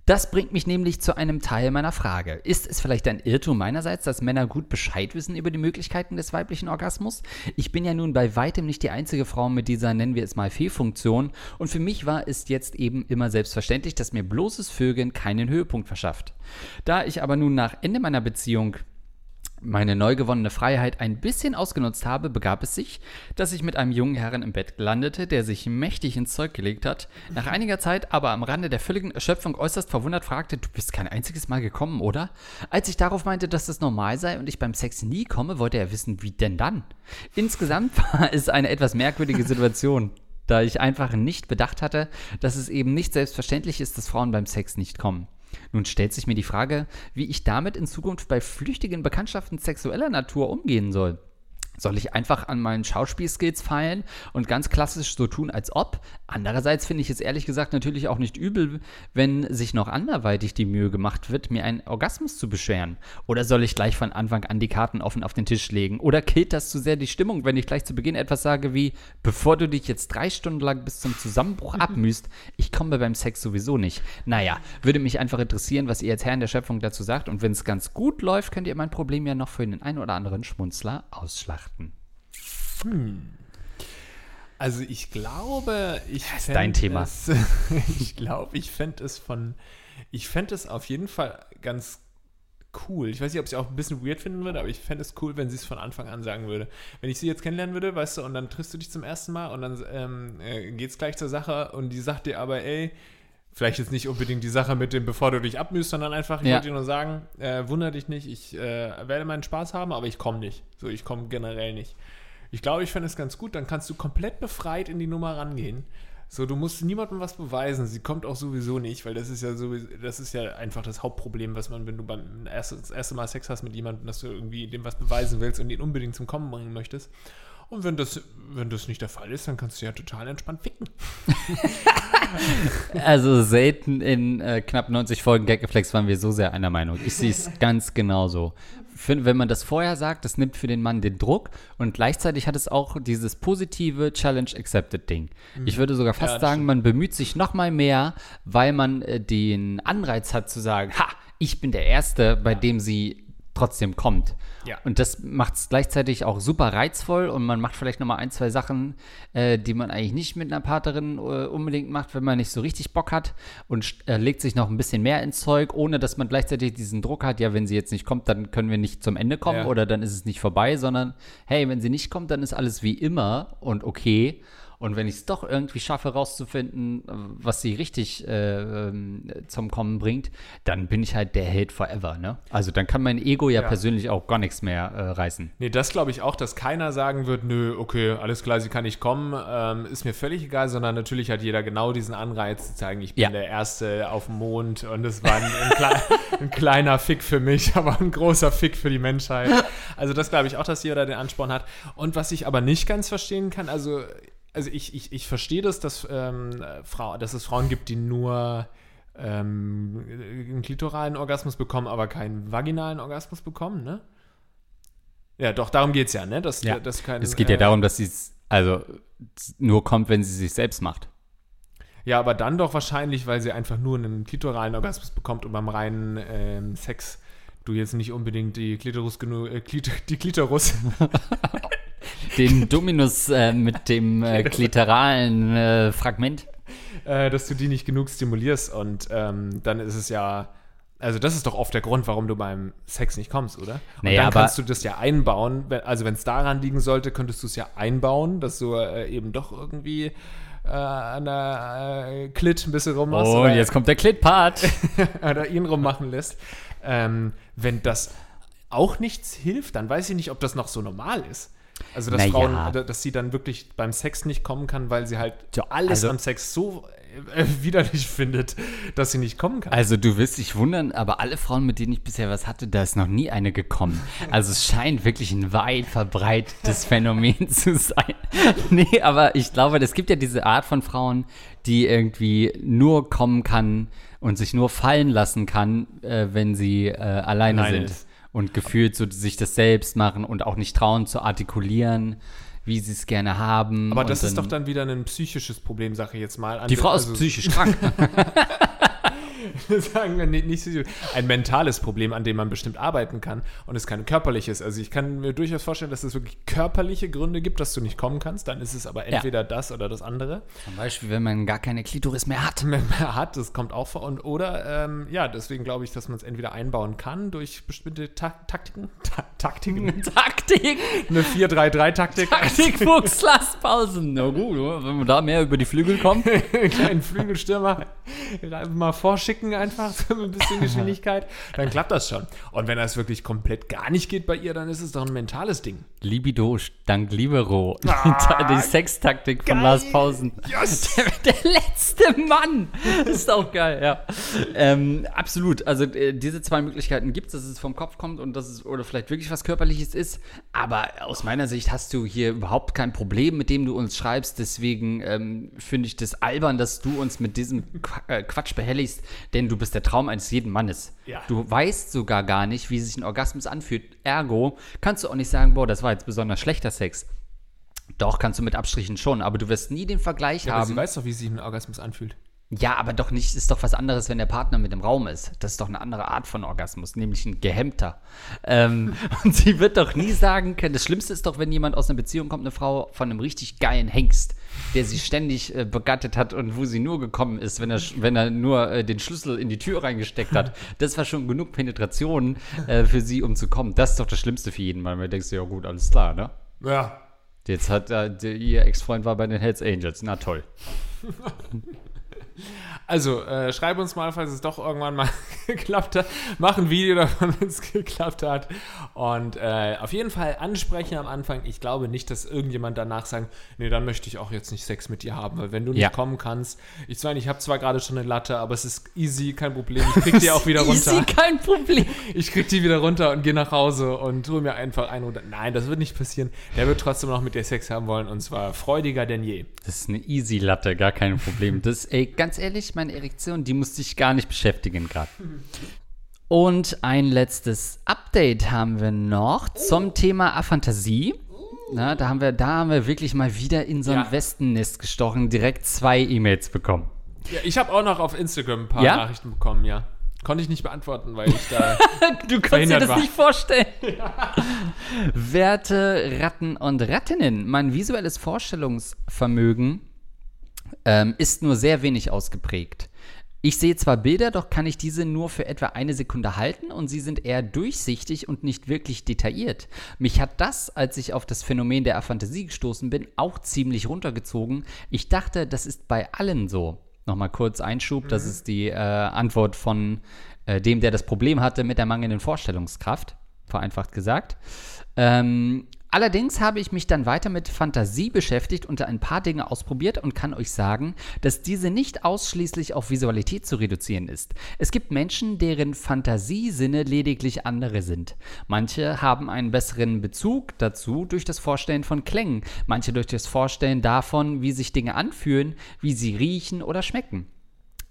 Das bringt mich nämlich zu einem Teil meiner Frage. Ist es vielleicht ein Irrtum meinerseits, dass Männer gut Bescheid wissen über die Möglichkeiten des weiblichen Orgasmus? Ich bin ja nun bei weitem nicht die einzige Frau mit dieser, nennen wir es mal, Fehlfunktion und für mich war es jetzt eben immer selbstverständlich, dass mir bloßes Vögeln keinen Höhepunkt verschafft. Da ich aber nun nach Ende meiner Beziehung meine neu gewonnene Freiheit ein bisschen ausgenutzt habe, begab es sich, dass ich mit einem jungen Herrn im Bett landete, der sich mächtig ins Zeug gelegt hat, nach einiger Zeit aber am Rande der völligen Erschöpfung äußerst verwundert fragte, du bist kein einziges Mal gekommen, oder? Als ich darauf meinte, dass das normal sei und ich beim Sex nie komme, wollte er wissen, wie denn dann? Insgesamt war es eine etwas merkwürdige Situation. Da ich einfach nicht bedacht hatte, dass es eben nicht selbstverständlich ist, dass Frauen beim Sex nicht kommen. Nun stellt sich mir die Frage, wie ich damit in Zukunft bei flüchtigen Bekanntschaften sexueller Natur umgehen soll. Soll ich einfach an meinen Schauspielskills feilen und ganz klassisch so tun, als ob? Andererseits finde ich es ehrlich gesagt natürlich auch nicht übel, wenn sich noch anderweitig die Mühe gemacht wird, mir einen Orgasmus zu beschweren. Oder soll ich gleich von Anfang an die Karten offen auf den Tisch legen? Oder killt das zu sehr die Stimmung, wenn ich gleich zu Beginn etwas sage wie, bevor du dich jetzt drei Stunden lang bis zum Zusammenbruch abmühst, ich komme beim Sex sowieso nicht. Naja, würde mich einfach interessieren, was ihr als Herren der Schöpfung dazu sagt. Und wenn es ganz gut läuft, könnt ihr mein Problem ja noch für den einen oder anderen Schmunzler ausschlachten. Also ich glaube, ich ist fänd dein Thema. Es, ich glaube, ich fände es von, ich fände es auf jeden Fall ganz cool. Ich weiß nicht, ob sie auch ein bisschen weird finden würde, aber ich fände es cool, wenn sie es von Anfang an sagen würde. Wenn ich sie jetzt kennenlernen würde, weißt du, und dann triffst du dich zum ersten Mal und dann ähm, äh, geht es gleich zur Sache und die sagt dir aber, ey, vielleicht jetzt nicht unbedingt die Sache mit dem, bevor du dich abmühst, sondern einfach, ich Ja. wollte dir nur sagen, äh, wunder dich nicht, ich äh, werde meinen Spaß haben, aber ich komme nicht. So, ich komme generell nicht. Ich glaube, ich fände es ganz gut, dann kannst du komplett befreit in die Nummer rangehen. So, du musst niemandem was beweisen. Sie kommt auch sowieso nicht, weil das ist ja sowieso, das ist ja einfach das Hauptproblem, was man, wenn du beim erste, das erste Mal Sex hast mit jemandem, dass du irgendwie dem was beweisen willst und ihn unbedingt zum Kommen bringen möchtest. Und wenn das, wenn das nicht der Fall ist, dann kannst du ja total entspannt ficken. Also selten in äh, knapp 90 Folgen Gaggeflex waren wir so sehr einer Meinung. Ich sehe es ganz genauso. Wenn man das vorher sagt, das nimmt für den Mann den Druck und gleichzeitig hat es auch dieses positive Challenge Accepted Ding. Ich würde sogar fast Ja, sagen, stimmt. man bemüht sich noch mal mehr, weil man äh, den Anreiz hat zu sagen, ha, ich bin der Erste, bei dem sie trotzdem kommt. Ja. Und das macht es gleichzeitig auch super reizvoll und man macht vielleicht noch mal ein, zwei Sachen, äh, die man eigentlich nicht mit einer Partnerin äh, unbedingt macht, wenn man nicht so richtig Bock hat und äh, legt sich noch ein bisschen mehr ins Zeug, ohne dass man gleichzeitig diesen Druck hat, ja, wenn sie jetzt nicht kommt, dann können wir nicht zum Ende kommen Ja. oder dann ist es nicht vorbei, sondern hey, wenn sie nicht kommt, dann ist alles wie immer und okay. Und wenn ich es doch irgendwie schaffe, rauszufinden, was sie richtig äh, ähm, zum Kommen bringt, dann bin ich halt der Held forever, ne? Also dann kann mein Ego ja, Ja. persönlich auch gar nichts mehr äh, reißen. Nee, das glaube ich auch, dass keiner sagen wird, nö, okay, alles klar, sie kann nicht kommen, ähm, ist mir völlig egal, sondern natürlich hat jeder genau diesen Anreiz zu zeigen, ich bin Ja. der Erste auf dem Mond und es war ein, ein, klei ein kleiner Fick für mich, aber ein großer Fick für die Menschheit. Also das glaube ich auch, dass jeder den Ansporn hat. Und was ich aber nicht ganz verstehen kann, also, also ich, ich, ich verstehe das, dass, ähm, Frau, dass es Frauen gibt, die nur ähm, einen klitoralen Orgasmus bekommen, aber keinen vaginalen Orgasmus bekommen, ne? Ja, doch, darum geht es ja, ne? Dass, Ja, dass kein, es geht ja äh, darum, dass sie es also nur kommt, wenn sie sich selbst macht. Ja, aber dann doch wahrscheinlich, weil sie einfach nur einen klitoralen Orgasmus bekommt und beim reinen ähm, Sex du jetzt nicht unbedingt die Klitoris genug, äh, Klit die Klitoris, Den Dominus äh, mit dem äh, klitoralen äh, Fragment. äh, dass du die nicht genug stimulierst und ähm, dann ist es ja, also das ist doch oft der Grund, warum du beim Sex nicht kommst, oder? Und Naja, dann kannst du das ja einbauen, also wenn es daran liegen sollte, könntest du es ja einbauen, dass du äh, eben doch irgendwie äh, an der äh, Klit ein bisschen rummachst. Oh, oder- und jetzt kommt der Klit-Part. oder ihn rummachen lässt. Ähm, wenn das auch nichts hilft, dann weiß ich nicht, ob das noch so normal ist. Also, dass Naja. Frauen, äh, dass sie dann wirklich beim Sex nicht kommen kann, weil sie halt Ja, alles also- am Sex so äh, widerlich findet, dass sie nicht kommen kann. Also du wirst dich wundern, aber alle Frauen, mit denen ich bisher was hatte, da ist noch nie eine gekommen. Also es scheint wirklich ein weit verbreitetes Phänomen zu sein. Nee, aber ich glaube, es gibt ja diese Art von Frauen, die irgendwie nur kommen kann und sich nur fallen lassen kann, äh, wenn sie äh, alleine Alleine sind. ist. Und gefühlt so sich das selbst machen und auch nicht trauen zu artikulieren, wie sie es gerne haben. Aber das ist doch dann wieder ein psychisches Problem, sage ich jetzt mal. An Die Frau also, ist psychisch krank. sagen wir nicht, nicht psychisch, ein mentales Problem, an dem man bestimmt arbeiten kann und es kein körperliches. Also ich kann mir durchaus vorstellen, dass es wirklich körperliche Gründe gibt, dass du nicht kommen kannst. Dann ist es aber entweder das oder das andere. Zum Beispiel, wenn man gar keine Klitoris mehr hat. mehr mehr hat, das kommt auch vor. Und, oder, ähm, ja, deswegen glaube ich, dass man es entweder einbauen kann durch bestimmte Tak Taktiken. Ta Taktiken. Taktik! Eine 4-3-3-Taktik. Taktikfuchs, lass Pausen. Na gut, wenn wir da mehr über die Flügel kommen. einen kleinen Flügelstürmer mal vorschicken einfach, so ein bisschen Geschwindigkeit, dann klappt das schon. Und wenn das wirklich komplett gar nicht geht bei ihr, dann ist es doch ein mentales Ding. Libido dank Libero. Ah, die Sextaktik von geil. Lars Pausen. Yes! Der, der letzte Mann. Ist auch geil, ja. Ähm, absolut. Also äh, diese zwei Möglichkeiten gibt es, dass es vom Kopf kommt und dass es oder vielleicht wirklich was Körperliches ist. Aber aus meiner Sicht hast du hier überhaupt kein Problem, mit dem du uns schreibst. Deswegen ähm, finde ich das albern, dass du uns mit diesem äh, Quatsch behelligst, denn du bist der Traum eines jeden Mannes. Ja. Du weißt sogar gar nicht, wie sich ein Orgasmus anfühlt. Ergo kannst du auch nicht sagen, boah, das war jetzt besonders schlechter Sex. Doch, kannst du mit Abstrichen schon, aber du wirst nie den Vergleich Ja, aber sie haben. weiß doch, wie sich ein Orgasmus anfühlt. Ja, aber doch nicht, ist doch was anderes, wenn der Partner mit im Raum ist. Das ist doch eine andere Art von Orgasmus, nämlich ein gehemmter. Ähm, und sie wird doch nie sagen können, das Schlimmste ist doch, wenn jemand aus einer Beziehung kommt, eine Frau von einem richtig geilen Hengst, der sie ständig äh, begattet hat und wo sie nur gekommen ist, wenn er, wenn er nur äh, den Schlüssel in die Tür reingesteckt hat. Das war schon genug Penetration äh, für sie, um zu kommen. Das ist doch das Schlimmste für jeden, weil man denkt, ja gut, alles klar, ne? Ja. Jetzt hat äh, der, ihr Ex-Freund war bei den Hells Angels. Na toll. Also, äh, schreib uns mal, falls es doch irgendwann mal geklappt hat. Mach ein Video davon, wenn es geklappt hat. Und äh, auf jeden Fall ansprechen am Anfang. Ich glaube nicht, dass irgendjemand danach sagt, nee, dann möchte ich auch jetzt nicht Sex mit dir haben. Weil wenn du nicht Ja. kommen kannst, ich meine, ich habe zwar gerade schon eine Latte, aber es ist easy, kein Problem. Ich krieg die auch wieder runter. Easy, kein Problem. Ich krieg die wieder runter und gehe nach Hause und hol mir einfach einen runter. Nein, das wird nicht passieren. Der wird trotzdem noch mit dir Sex haben wollen und zwar freudiger denn je. Das ist eine Easy-Latte, gar kein Problem. Das, ey, ganz ehrlich, meine Erektion, die musste ich gar nicht beschäftigen gerade. Und ein letztes Update haben wir noch zum Thema Aphantasie. Na, da, haben wir, da haben wir wirklich mal wieder in so ein Ja. Wespennest gestochen, direkt zwei E-Mails bekommen. Ja, ich habe auch noch auf Instagram ein paar Ja? Nachrichten bekommen, ja. Konnte ich nicht beantworten, weil ich da. Du kannst dir das war. nicht vorstellen. Werte Ratten und Rattinnen, mein visuelles Vorstellungsvermögen ähm, ist nur sehr wenig ausgeprägt. Ich sehe zwar Bilder, doch kann ich diese nur für etwa eine Sekunde halten und sie sind eher durchsichtig und nicht wirklich detailliert. Mich hat das, als ich auf das Phänomen der Aphantasie gestoßen bin, auch ziemlich runtergezogen. Ich dachte, das ist bei allen so. Nochmal kurz Einschub, mhm. das ist die äh, Antwort von äh, dem, der das Problem hatte mit der mangelnden Vorstellungskraft, vereinfacht gesagt. Ähm, Allerdings habe ich mich dann weiter mit Fantasie beschäftigt und ein paar Dinge ausprobiert und kann euch sagen, dass diese nicht ausschließlich auf Visualität zu reduzieren ist. Es gibt Menschen, deren Fantasiesinne lediglich andere sind. Manche haben einen besseren Bezug dazu durch das Vorstellen von Klängen, manche durch das Vorstellen davon, wie sich Dinge anfühlen, wie sie riechen oder schmecken.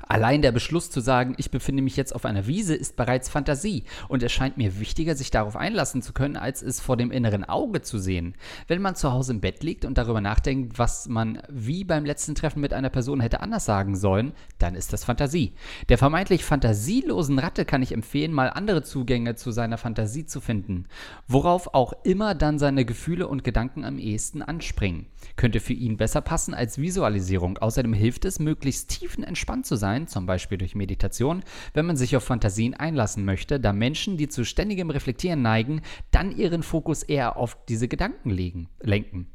Allein der Beschluss zu sagen, ich befinde mich jetzt auf einer Wiese, ist bereits Fantasie und es scheint mir wichtiger, sich darauf einlassen zu können, als es vor dem inneren Auge zu sehen. Wenn man zu Hause im Bett liegt und darüber nachdenkt, was man wie beim letzten Treffen mit einer Person hätte anders sagen sollen, dann ist das Fantasie. Der vermeintlich fantasielosen Ratte kann ich empfehlen, mal andere Zugänge zu seiner Fantasie zu finden, worauf auch immer dann seine Gefühle und Gedanken am ehesten anspringen. Könnte für ihn besser passen als Visualisierung. Außerdem hilft es, möglichst tiefenentspannt zu sein sein, zum Beispiel durch Meditation, wenn man sich auf Fantasien einlassen möchte, da Menschen, die zu ständigem Reflektieren neigen, dann ihren Fokus eher auf diese Gedanken legen, lenken.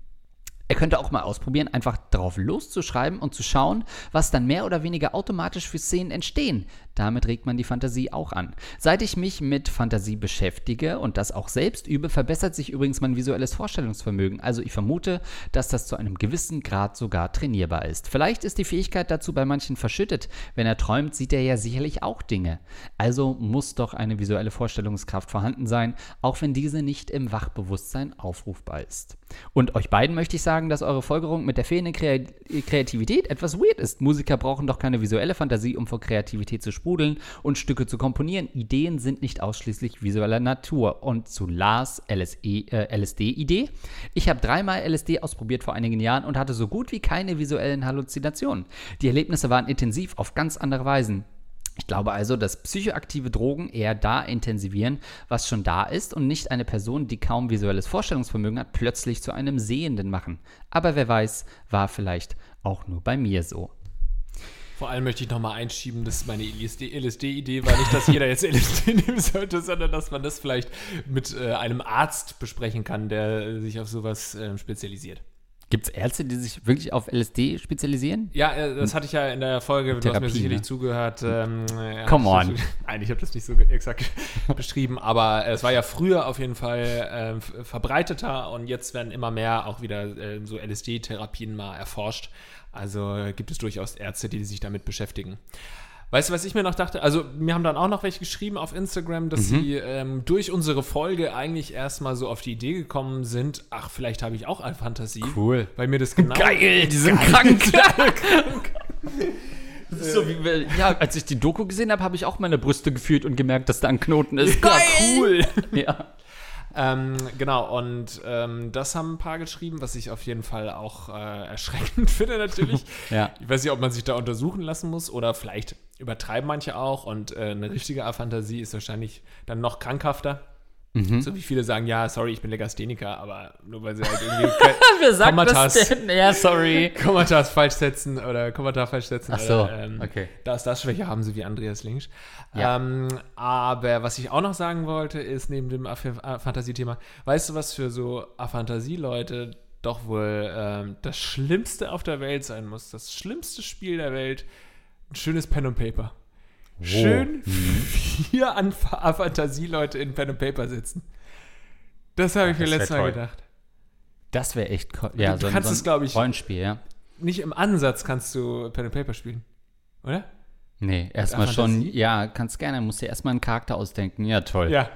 Er könnte auch mal ausprobieren, einfach drauf loszuschreiben und zu schauen, was dann mehr oder weniger automatisch für Szenen entstehen. Damit regt man die Fantasie auch an. Seit ich mich mit Fantasie beschäftige und das auch selbst übe, verbessert sich übrigens mein visuelles Vorstellungsvermögen. Also ich vermute, dass das zu einem gewissen Grad sogar trainierbar ist. Vielleicht ist die Fähigkeit dazu bei manchen verschüttet. Wenn er träumt, sieht er ja sicherlich auch Dinge. Also muss doch eine visuelle Vorstellungskraft vorhanden sein, auch wenn diese nicht im Wachbewusstsein aufrufbar ist. Und euch beiden möchte ich sagen, dass eure Folgerung mit der fehlenden Kreativität etwas weird ist. Musiker brauchen doch keine visuelle Fantasie, um vor Kreativität zu sprechen sprudeln und Stücke zu komponieren. Ideen sind nicht ausschließlich visueller Natur. Und zu Lars LSE, äh, LSD-Idee. Ich habe dreimal LSD ausprobiert vor einigen Jahren und hatte so gut wie keine visuellen Halluzinationen. Die Erlebnisse waren intensiv auf ganz andere Weisen. Ich glaube also, dass psychoaktive Drogen eher da intensivieren, was schon da ist und nicht eine Person, die kaum visuelles Vorstellungsvermögen hat, plötzlich zu einem Sehenden machen. Aber wer weiß, war vielleicht auch nur bei mir so. Vor allem möchte ich nochmal einschieben, dass meine LSD-Idee war nicht, dass jeder jetzt LSD nehmen sollte, sondern dass man das vielleicht mit äh, einem Arzt besprechen kann, der sich auf sowas äh, spezialisiert. Gibt es Ärzte, die sich wirklich auf LSD spezialisieren? Ja, äh, das hatte ich ja in der Folge, du hast mir sicherlich ne? zugehört. Ähm, Come on. Nein, ich habe das nicht so exakt beschrieben, aber es war ja früher auf jeden Fall äh, verbreiteter und jetzt werden immer mehr auch wieder äh, so LSD-Therapien mal erforscht. Also gibt es durchaus Ärzte, die sich damit beschäftigen. Weißt du, was ich mir noch dachte? Also, mir haben dann auch noch welche geschrieben auf Instagram, dass mhm. sie ähm, durch unsere Folge eigentlich erstmal so auf die Idee gekommen sind, ach, vielleicht habe ich auch eine Fantasie. Cool. Weil mir das genau. Geil, die sind krank. krank. So wie, ja, als ich die Doku gesehen habe, habe ich auch meine Brüste gefühlt und gemerkt, dass da ein Knoten ist. Geil. Ja, cool. ja. Ähm, genau, und ähm, das haben ein paar geschrieben, was ich auf jeden Fall auch äh, erschreckend finde natürlich. ja. Ich weiß nicht, ob man sich da untersuchen lassen muss oder vielleicht übertreiben manche auch und äh, eine richtige Aphantasie ist wahrscheinlich dann noch krankhafter. Mhm. So wie viele sagen, ja, sorry, ich bin Legastheniker, aber nur weil sie halt irgendwie Kommatas? Ja, sorry. Kommatas falsch setzen oder Kommatar falsch setzen. Ach so, oder, ähm, okay. Das, das Schwäche haben sie wie Andreas Links. Ja. Ähm, aber was ich auch noch sagen wollte, ist neben dem Fantasie-Thema, weißt du, was für so Aphantasie-Leute doch wohl ähm, das Schlimmste auf der Welt sein muss? Das schlimmste Spiel der Welt, ein schönes Pen und Paper. Oh. Schön mhm. vier an Fantasieleute in Pen and Paper sitzen. Das habe ich mir letztes Mal gedacht. Das wäre echt Ja, du so kannst so es, glaube ich. Rollenspiel, ja. Nicht im Ansatz kannst du Pen and Paper spielen. Oder? Nee, erstmal schon. Ja, kannst gerne. Musst dir erstmal einen Charakter ausdenken. Ja, toll. Ja,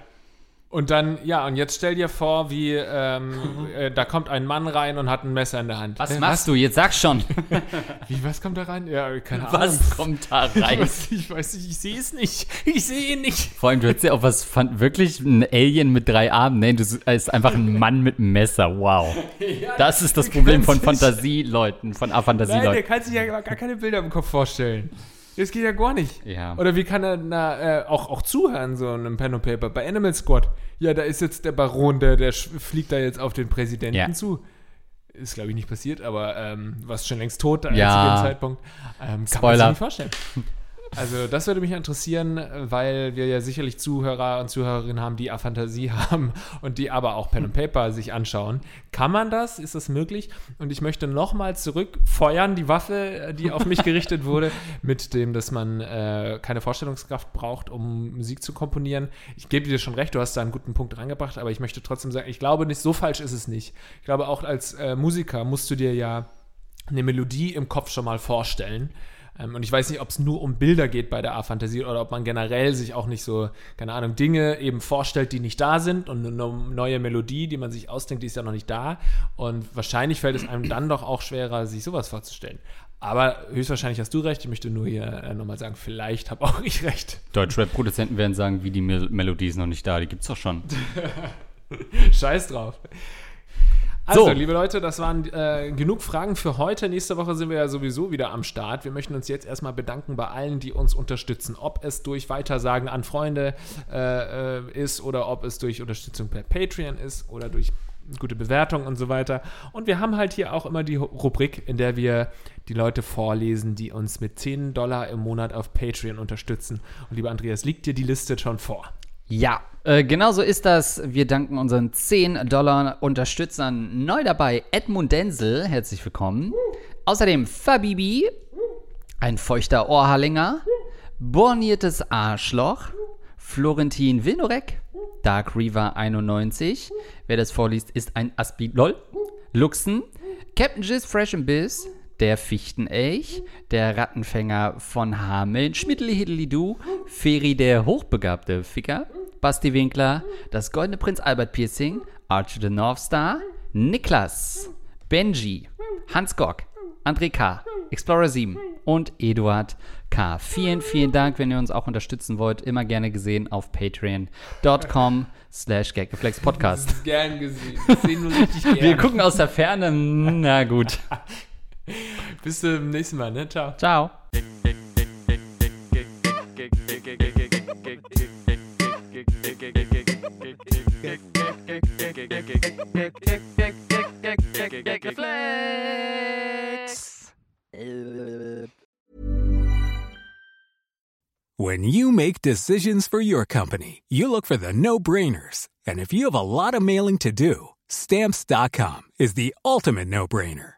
und dann, ja, und jetzt stell dir vor, wie ähm, äh, da kommt ein Mann rein und hat ein Messer in der Hand. Was äh, machst was? du? Jetzt sag schon. wie, was kommt da rein? Ja, keine Ahnung. Was kommt da rein? ich weiß nicht, ich sehe es nicht. Ich sehe ihn nicht. Vor allem, du hättest ja auch was, fand, wirklich ein Alien mit drei Armen. Nein, du ist einfach ein Mann mit einem Messer. Wow. Ja, das ist das Problem von Fantasieleuten, von A-Fantasieleuten. Nein, der kann sich ja gar keine Bilder im Kopf vorstellen. Das geht ja gar nicht. Ja. Oder wie kann er na, äh, auch, auch zuhören, so einem Pen and Paper? Bei Animal Squad. Ja, da ist jetzt der Baron, der, der fliegt da jetzt auf den Präsidenten ja. zu. Ist, glaube ich, nicht passiert, aber ähm, war schon längst tot ja. zu dem Zeitpunkt. Ähm, Spoiler. Kann man sich nicht vorstellen. Also das würde mich interessieren, weil wir ja sicherlich Zuhörer und Zuhörerinnen haben, die Fantasie haben und die aber auch Pen und Paper sich anschauen. Kann man das? Ist das möglich? Und ich möchte nochmal zurückfeuern, die Waffe, die auf mich gerichtet wurde, mit dem, dass man äh, keine Vorstellungskraft braucht, um Musik zu komponieren. Ich gebe dir schon recht, du hast da einen guten Punkt reingebracht, aber ich möchte trotzdem sagen, ich glaube nicht, so falsch ist es nicht. Ich glaube, auch als äh, Musiker musst du dir ja eine Melodie im Kopf schon mal vorstellen. Ähm, und ich weiß nicht, ob es nur um Bilder geht bei der A-Fantasie oder ob man generell sich auch nicht so, keine Ahnung, Dinge eben vorstellt, die nicht da sind und eine neue Melodie, die man sich ausdenkt, die ist ja noch nicht da. Und wahrscheinlich fällt es einem dann doch auch schwerer, sich sowas vorzustellen. Aber höchstwahrscheinlich hast du recht. Ich möchte nur hier äh, nochmal sagen, vielleicht habe auch ich recht. Deutschrap-Produzenten werden sagen, wie die Mel Melodie ist noch nicht da, die gibt's doch schon. Scheiß drauf. Also, so. liebe Leute, das waren äh, genug Fragen für heute. Nächste Woche sind wir ja sowieso wieder am Start. Wir möchten uns jetzt erstmal bedanken bei allen, die uns unterstützen. Ob es durch Weitersagen an Freunde äh, äh, ist oder ob es durch Unterstützung per Patreon ist oder durch gute Bewertungen und so weiter. Und wir haben halt hier auch immer die Rubrik, in der wir die Leute vorlesen, die uns mit 10 Dollar im Monat auf Patreon unterstützen. Und lieber Andreas, liegt dir die Liste schon vor? Ja, äh, genau so ist das. Wir danken unseren 10 Dollar Unterstützern. Neu dabei. Edmund Denzel, herzlich willkommen. Außerdem Fabibi, ein feuchter Ohrhallinger, borniertes Arschloch, Florentin Wilnorek, Dark Reaver 91, wer das vorliest, ist ein Aspi, lol, Luxen, Captain Jizz Fresh and Biss, der Fichtenelch, der Rattenfänger von Hameln, Schmiddli Hiddli Du, Feri der hochbegabte Ficker, Basti Winkler, das Goldene Prinz Albert Piercing, Archer the North Star, Niklas, Benji, Hans Gock, André K., Explorer 7 und Eduard K. Vielen, vielen Dank, wenn ihr uns auch unterstützen wollt. Immer gerne gesehen auf patreon.com slash gagreflexpodcast. Gern gesehen. Wir gucken aus der Ferne. Na gut. Bis zum nächsten Mal, ne? Ciao. Ciao. When you make decisions for your company, you look for the no-brainers. And if you have a lot of mailing to do, stamps.com is the ultimate no-brainer.